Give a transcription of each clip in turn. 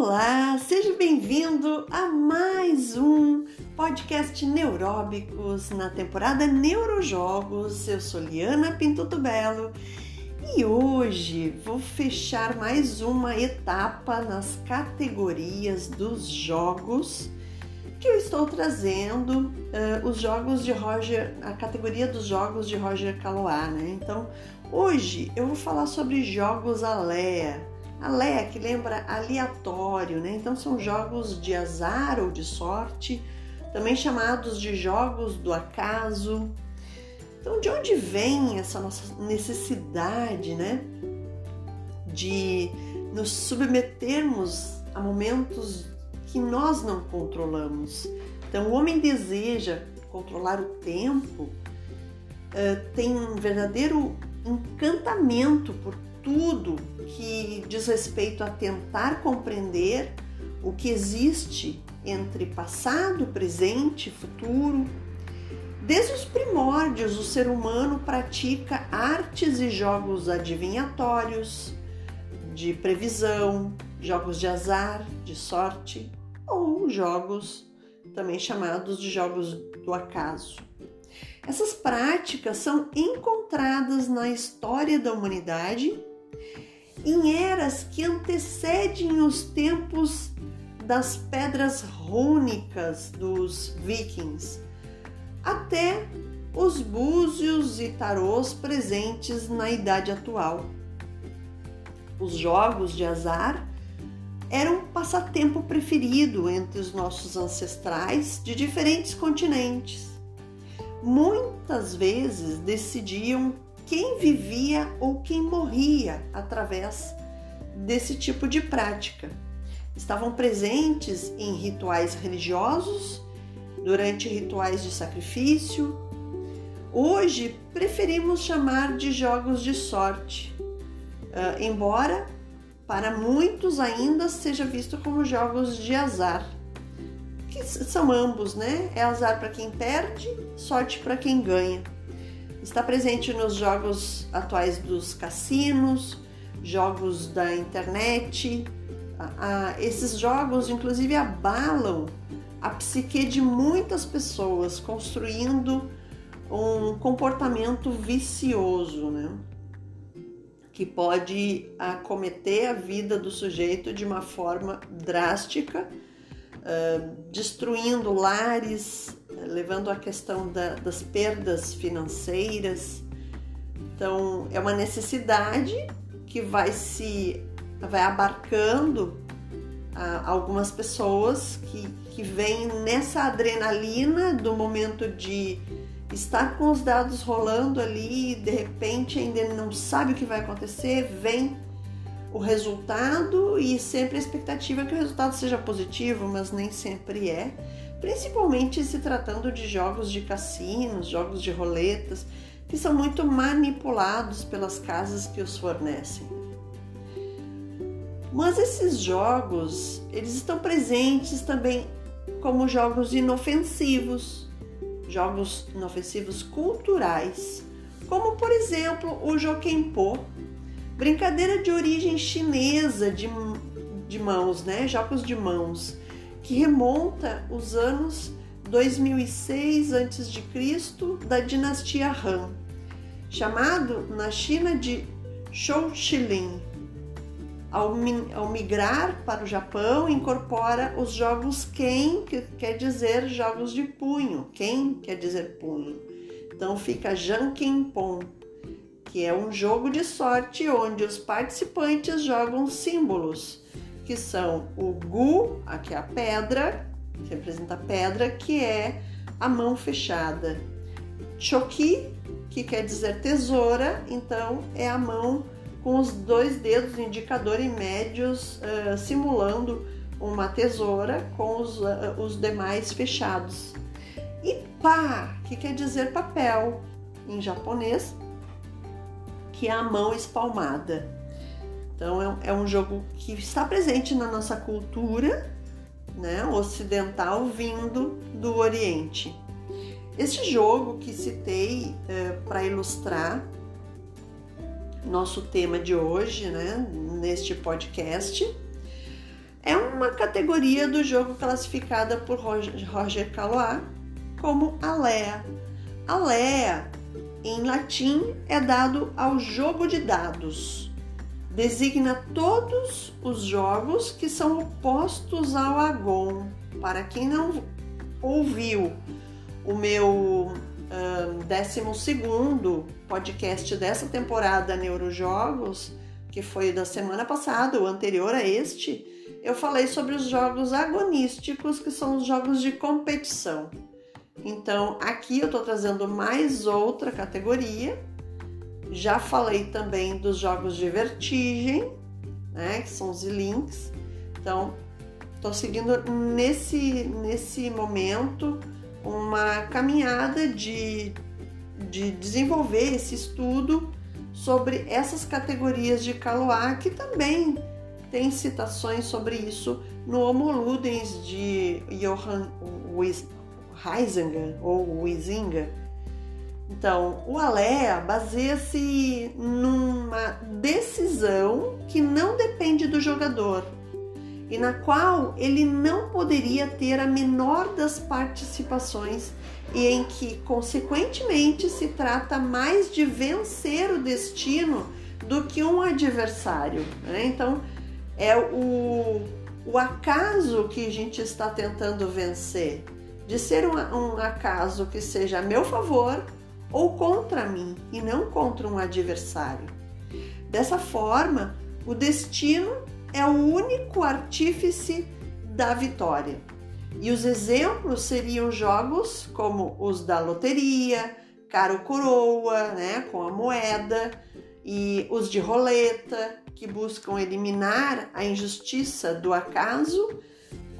Olá, seja bem-vindo a mais um podcast Neuróbicos na temporada Neurojogos. Eu sou Liana Pintuto Belo e hoje vou fechar mais uma etapa nas categorias dos jogos que eu estou trazendo, uh, os jogos de Roger, a categoria dos jogos de Roger Calois, né? Então, hoje eu vou falar sobre jogos Alea Alé, que lembra aleatório, né? Então são jogos de azar ou de sorte, também chamados de jogos do acaso. Então, de onde vem essa nossa necessidade, né? De nos submetermos a momentos que nós não controlamos. Então, o homem deseja controlar o tempo, uh, tem um verdadeiro encantamento por tudo que diz respeito a tentar compreender o que existe entre passado, presente e futuro. Desde os primórdios, o ser humano pratica artes e jogos adivinhatórios, de previsão, jogos de azar, de sorte ou jogos também chamados de jogos do acaso. Essas práticas são encontradas na história da humanidade em eras que antecedem os tempos das pedras rúnicas dos vikings, até os búzios e tarôs presentes na idade atual. Os jogos de azar eram um passatempo preferido entre os nossos ancestrais de diferentes continentes. Muitas vezes decidiam quem vivia ou quem morria através desse tipo de prática. Estavam presentes em rituais religiosos, durante rituais de sacrifício. Hoje preferimos chamar de jogos de sorte, uh, embora para muitos ainda seja visto como jogos de azar, que são ambos, né? É azar para quem perde, sorte para quem ganha. Está presente nos jogos atuais dos cassinos, jogos da internet. esses jogos, inclusive, abalam a psique de muitas pessoas, construindo um comportamento vicioso, né? que pode acometer a vida do sujeito de uma forma drástica destruindo lares, levando à questão da, das perdas financeiras. Então, é uma necessidade que vai se vai abarcando algumas pessoas que, que vêm nessa adrenalina do momento de estar com os dados rolando ali de repente ainda não sabe o que vai acontecer, vem o resultado e sempre a expectativa que o resultado seja positivo, mas nem sempre é, principalmente se tratando de jogos de cassinos, jogos de roletas, que são muito manipulados pelas casas que os fornecem. Mas esses jogos, eles estão presentes também como jogos inofensivos, jogos inofensivos culturais, como por exemplo o Jokenpo, Brincadeira de origem chinesa de, de mãos, né? Jogos de mãos, que remonta os anos 2006 a.C. da dinastia Han, chamado na China de Shouxilin. Ao, ao migrar para o Japão, incorpora os jogos Ken, que quer dizer jogos de punho. Ken quer dizer punho. Então fica Jankenpon que é um jogo de sorte onde os participantes jogam símbolos, que são o Gu, aqui é a pedra, que representa a pedra, que é a mão fechada. Choki, que quer dizer tesoura, então é a mão com os dois dedos indicador e médios uh, simulando uma tesoura com os, uh, os demais fechados. E pá, que quer dizer papel em japonês, que é a mão espalmada. Então é, é um jogo que está presente na nossa cultura né, ocidental vindo do Oriente. Este jogo que citei é, para ilustrar nosso tema de hoje, né, neste podcast, é uma categoria do jogo classificada por Roger Calois como Alea. Alea, em latim, é dado ao jogo de dados. Designa todos os jogos que são opostos ao Agon. Para quem não ouviu o meu um, 12 podcast dessa temporada Neurojogos, que foi da semana passada, o anterior a este, eu falei sobre os jogos agonísticos, que são os jogos de competição. Então, aqui eu estou trazendo mais outra categoria. Já falei também dos jogos de vertigem, né, que são os links. Então, estou seguindo nesse, nesse momento uma caminhada de, de desenvolver esse estudo sobre essas categorias de Caloá, que também tem citações sobre isso no Homo Ludens de Johann Heisinger ou Huizinga. Então, o Alea baseia-se numa decisão que não depende do jogador e na qual ele não poderia ter a menor das participações e em que, consequentemente, se trata mais de vencer o destino do que um adversário. Né? Então, é o, o acaso que a gente está tentando vencer, de ser um, um acaso que seja a meu favor ou contra mim e não contra um adversário. Dessa forma, o destino é o único artífice da vitória. E os exemplos seriam jogos como os da loteria, caro coroa, né, com a moeda, e os de roleta, que buscam eliminar a injustiça do acaso,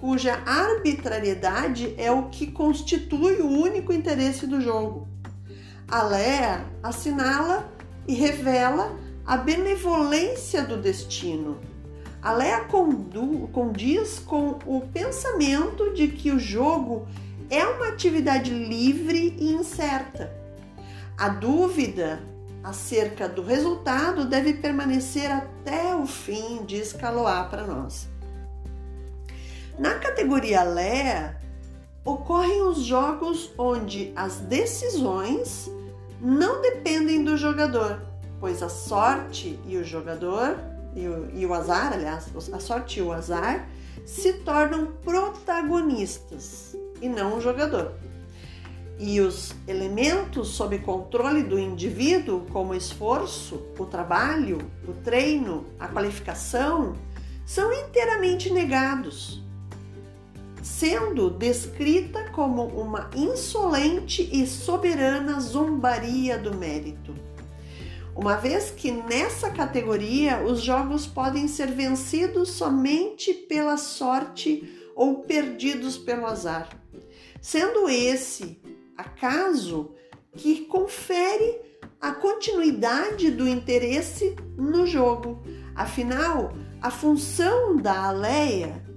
cuja arbitrariedade é o que constitui o único interesse do jogo. A Lea assinala e revela a benevolência do destino. A Lea condiz com o pensamento de que o jogo é uma atividade livre e incerta. A dúvida acerca do resultado deve permanecer até o fim, diz Caloá para nós. Na categoria Lé, ocorrem os jogos onde as decisões não dependem do jogador, pois a sorte e o jogador e o, e o azar, aliás, a sorte e o azar se tornam protagonistas e não o jogador. E os elementos sob controle do indivíduo, como o esforço, o trabalho, o treino, a qualificação, são inteiramente negados, sendo descrita como uma insolente e soberana zombaria do mérito. Uma vez que nessa categoria os jogos podem ser vencidos somente pela sorte ou perdidos pelo azar, sendo esse acaso que confere a continuidade do interesse no jogo. Afinal, a função da aleia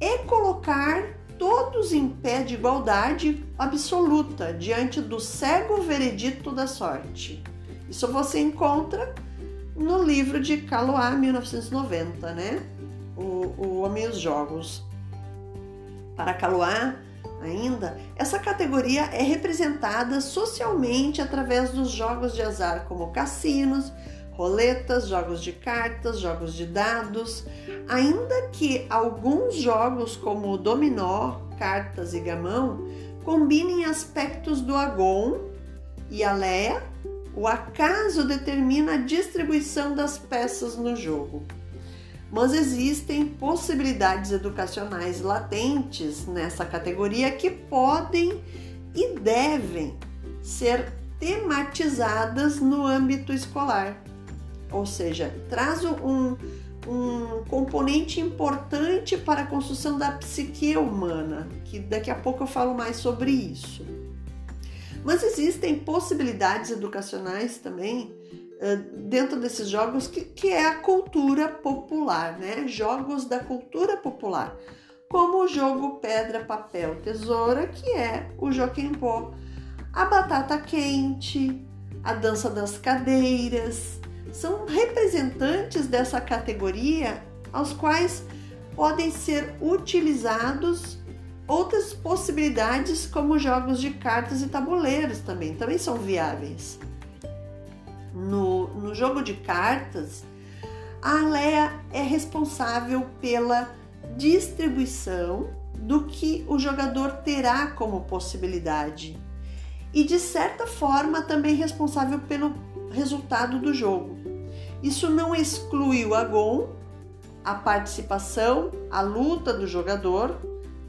é colocar todos em pé de igualdade absoluta diante do cego veredito da sorte. Isso você encontra no livro de Caloá, 1990, né? O, o Homem e os Jogos. Para Caloá, ainda, essa categoria é representada socialmente através dos jogos de azar, como cassinos, roletas, jogos de cartas, jogos de dados, ainda que alguns jogos como o dominó, cartas e gamão combinem aspectos do agon e a leia, o acaso determina a distribuição das peças no jogo mas existem possibilidades educacionais latentes nessa categoria que podem e devem ser tematizadas no âmbito escolar. Ou seja, traz um, um componente importante para a construção da psique humana, que daqui a pouco eu falo mais sobre isso. Mas existem possibilidades educacionais também dentro desses jogos que, que é a cultura popular, né? Jogos da cultura popular, como o jogo Pedra, Papel, Tesoura, que é o Joquempó, a batata quente, a dança das cadeiras, são representantes dessa categoria aos quais podem ser utilizados outras possibilidades como jogos de cartas e tabuleiros também, também são viáveis. No, no jogo de cartas, a Alea é responsável pela distribuição do que o jogador terá como possibilidade e, de certa forma, também responsável pelo resultado do jogo. Isso não exclui o agon, a participação, a luta do jogador,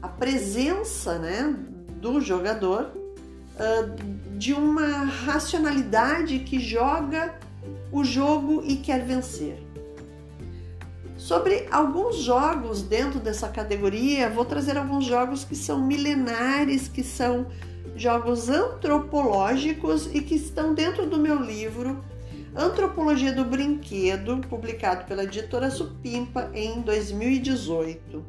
a presença né, do jogador uh, de uma racionalidade que joga o jogo e quer vencer. Sobre alguns jogos dentro dessa categoria, vou trazer alguns jogos que são milenares, que são jogos antropológicos e que estão dentro do meu livro Antropologia do Brinquedo, publicado pela editora Supimpa em 2018.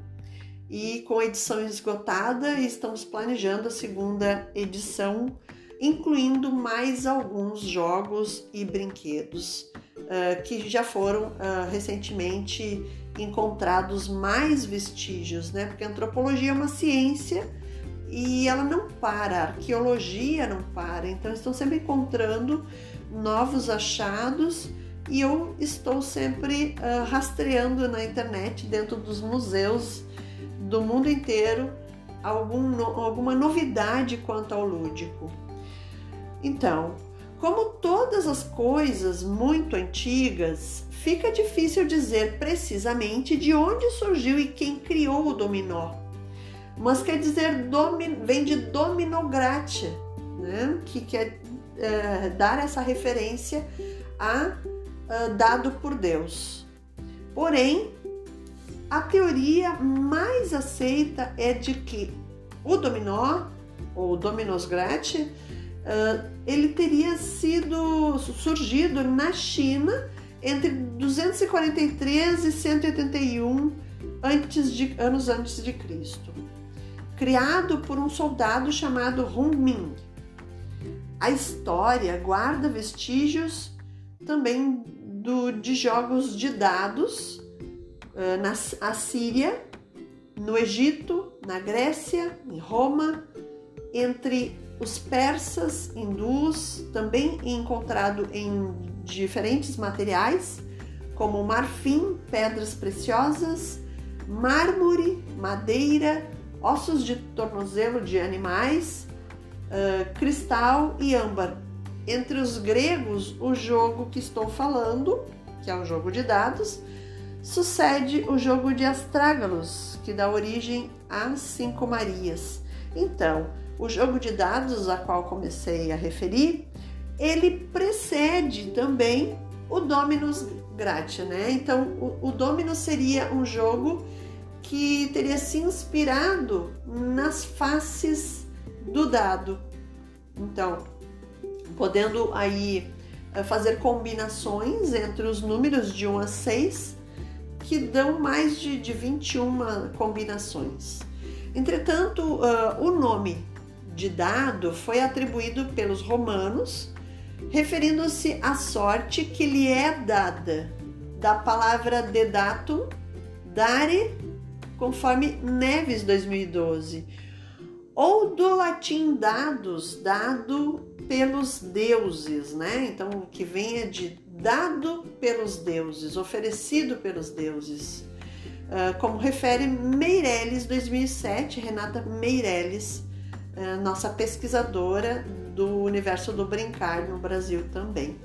E com edição esgotada, estamos planejando a segunda edição, incluindo mais alguns jogos e brinquedos uh, que já foram uh, recentemente encontrados mais vestígios, né? Porque a antropologia é uma ciência e ela não para, a arqueologia não para, então estão sempre encontrando novos achados e eu estou sempre uh, rastreando na internet, dentro dos museus do mundo inteiro, algum, alguma novidade quanto ao lúdico. Então, como todas as coisas muito antigas, fica difícil dizer precisamente de onde surgiu e quem criou o dominó mas quer dizer vem de dominograte, né? que quer é, dar essa referência a, a dado por Deus. Porém, a teoria mais aceita é de que o dominó, ou dominos grate, uh, ele teria sido surgido na China entre 243 e 181 antes de, anos antes de Cristo criado por um soldado chamado Hung Ming. A história guarda vestígios também do, de jogos de dados uh, na Assíria, no Egito, na Grécia, em Roma, entre os persas, hindus, também encontrado em diferentes materiais, como marfim, pedras preciosas, mármore, madeira, ossos de tornozelo de animais, uh, cristal e âmbar. Entre os gregos, o jogo que estou falando, que é o jogo de dados, sucede o jogo de astrágalos, que dá origem às cinco Marias. Então, o jogo de dados a qual comecei a referir, ele precede também o Dominus Gratia, né? Então, o, o Dominus seria um jogo que teria se inspirado nas faces do dado. Então, podendo aí eh, fazer combinações entre os números de 1 a 6, que dão mais de, de 21 combinações. Entretanto, uh, o nome de dado foi atribuído pelos romanos, referindo-se à sorte que lhe é dada, da palavra dedatum, dare conforme Neves 2012, ou do latim dados, dado pelos deuses, né? Então, que venha de dado pelos deuses, oferecido pelos deuses. Uh, como refere Meirelles 2007, Renata Meirelles, uh, nossa pesquisadora do universo do brincar no Brasil também.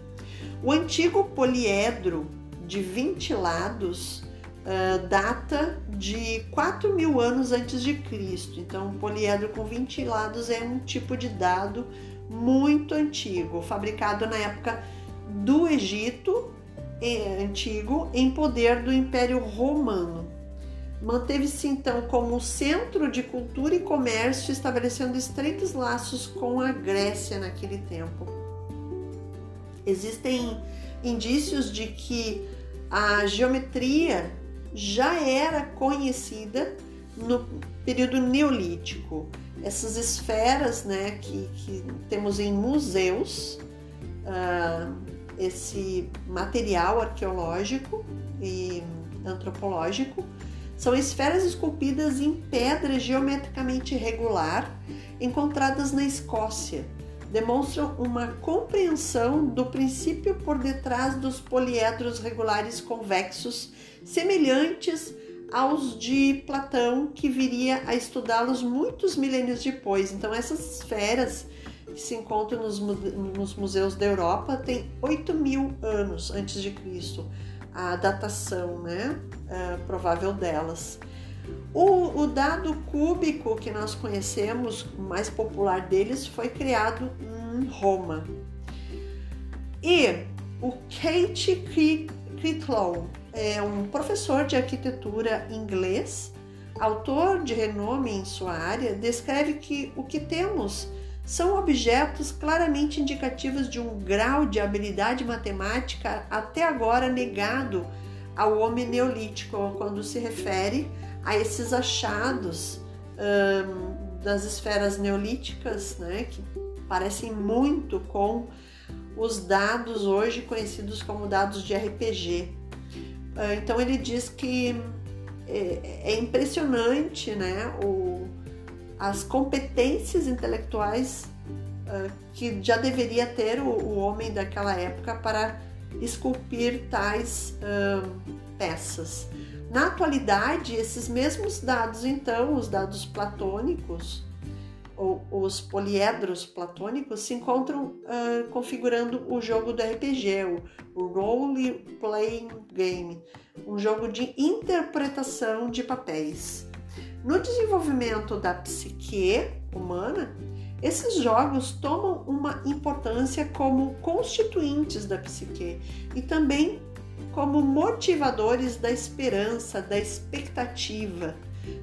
O antigo poliedro de 20 lados uh, data de 4 mil anos antes de Cristo. Então, poliedro com 20 lados é um tipo de dado muito antigo, fabricado na época do Egito antigo, em poder do Império Romano. Manteve-se então como centro de cultura e comércio, estabelecendo estreitos laços com a Grécia naquele tempo. Existem indícios de que a geometria já era conhecida no período neolítico. Essas esferas né, que, que temos em museus, uh, esse material arqueológico e antropológico, São esferas esculpidas em pedra geometricamente irregular encontradas na Escócia. Demonstram uma compreensão do princípio por detrás dos poliedros regulares convexos, semelhantes aos de Platão, que viria a estudá-los muitos milênios depois. Então, essas esferas que se encontram nos, nos museus da Europa têm 8 mil anos antes de Cristo a datação né, uh, provável delas. O, o, dado cúbico que nós conhecemos, o mais popular deles, foi criado em Roma. E o Kate Critlow é um professor de arquitetura inglês, autor de renome em sua área, descreve que o que temos são objetos claramente indicativos de um grau de habilidade matemática até agora negado ao homem neolítico, quando se refere a esses achados um, das esferas neolíticas, né, que parecem muito com os dados hoje conhecidos como dados de RPG. Uh, então ele diz que é, é impressionante né, o, as competências intelectuais uh, que já deveria ter o, o, homem daquela época para esculpir tais uh, peças. Na atualidade, esses mesmos dados, então, os dados platônicos, ou os poliedros platônicos, se encontram uh, configurando o jogo do RPG, o Role Playing Game, um jogo de interpretação de papéis. No desenvolvimento da psique humana, esses jogos tomam uma importância como constituintes da psique e também como motivadores da esperança, da expectativa,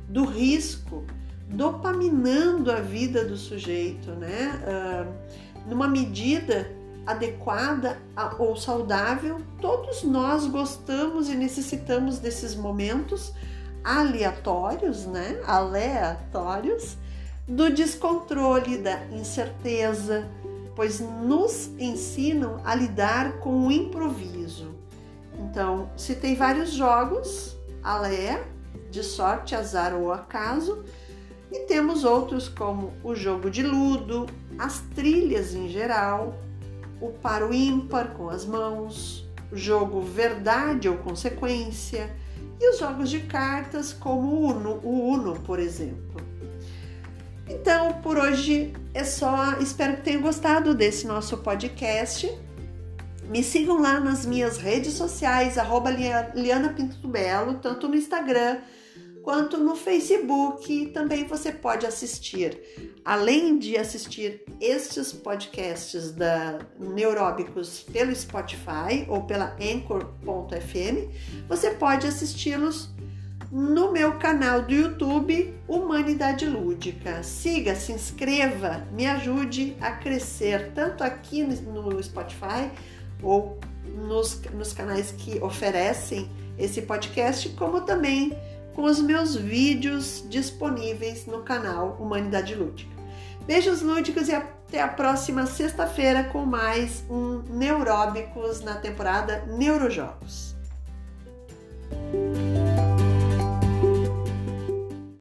do risco, dopaminando a vida do sujeito, né? Uh, numa medida adequada ou saudável, todos nós gostamos e necessitamos desses momentos aleatórios, né? Aleatórios do descontrole, da incerteza, pois nos ensinam a lidar com o improviso. Então, citei vários jogos, alé, de sorte, azar ou acaso, e temos outros como o jogo de ludo, as trilhas em geral, o paro ímpar com as mãos, o jogo verdade ou consequência, e os jogos de cartas como o Uno, o Uno, por exemplo. Então, por hoje é só. Espero que tenham gostado desse nosso podcast. Me sigam lá nas minhas redes sociais, arroba Liana Pinto Belo, tanto no Instagram quanto no Facebook. Também você pode assistir, além de assistir estes podcasts da Neuróbicos pelo Spotify ou pela Anchor.fm, você pode assisti-los no meu canal do YouTube Humanidade Lúdica. Siga, se inscreva, me ajude a crescer tanto aqui no Spotify ou nos, nos canais que oferecem esse podcast, como também com os meus vídeos disponíveis no canal Humanidade Lúdica. Beijos lúdicos e até a próxima sexta-feira com mais um Neuróbicos na temporada Neurojogos.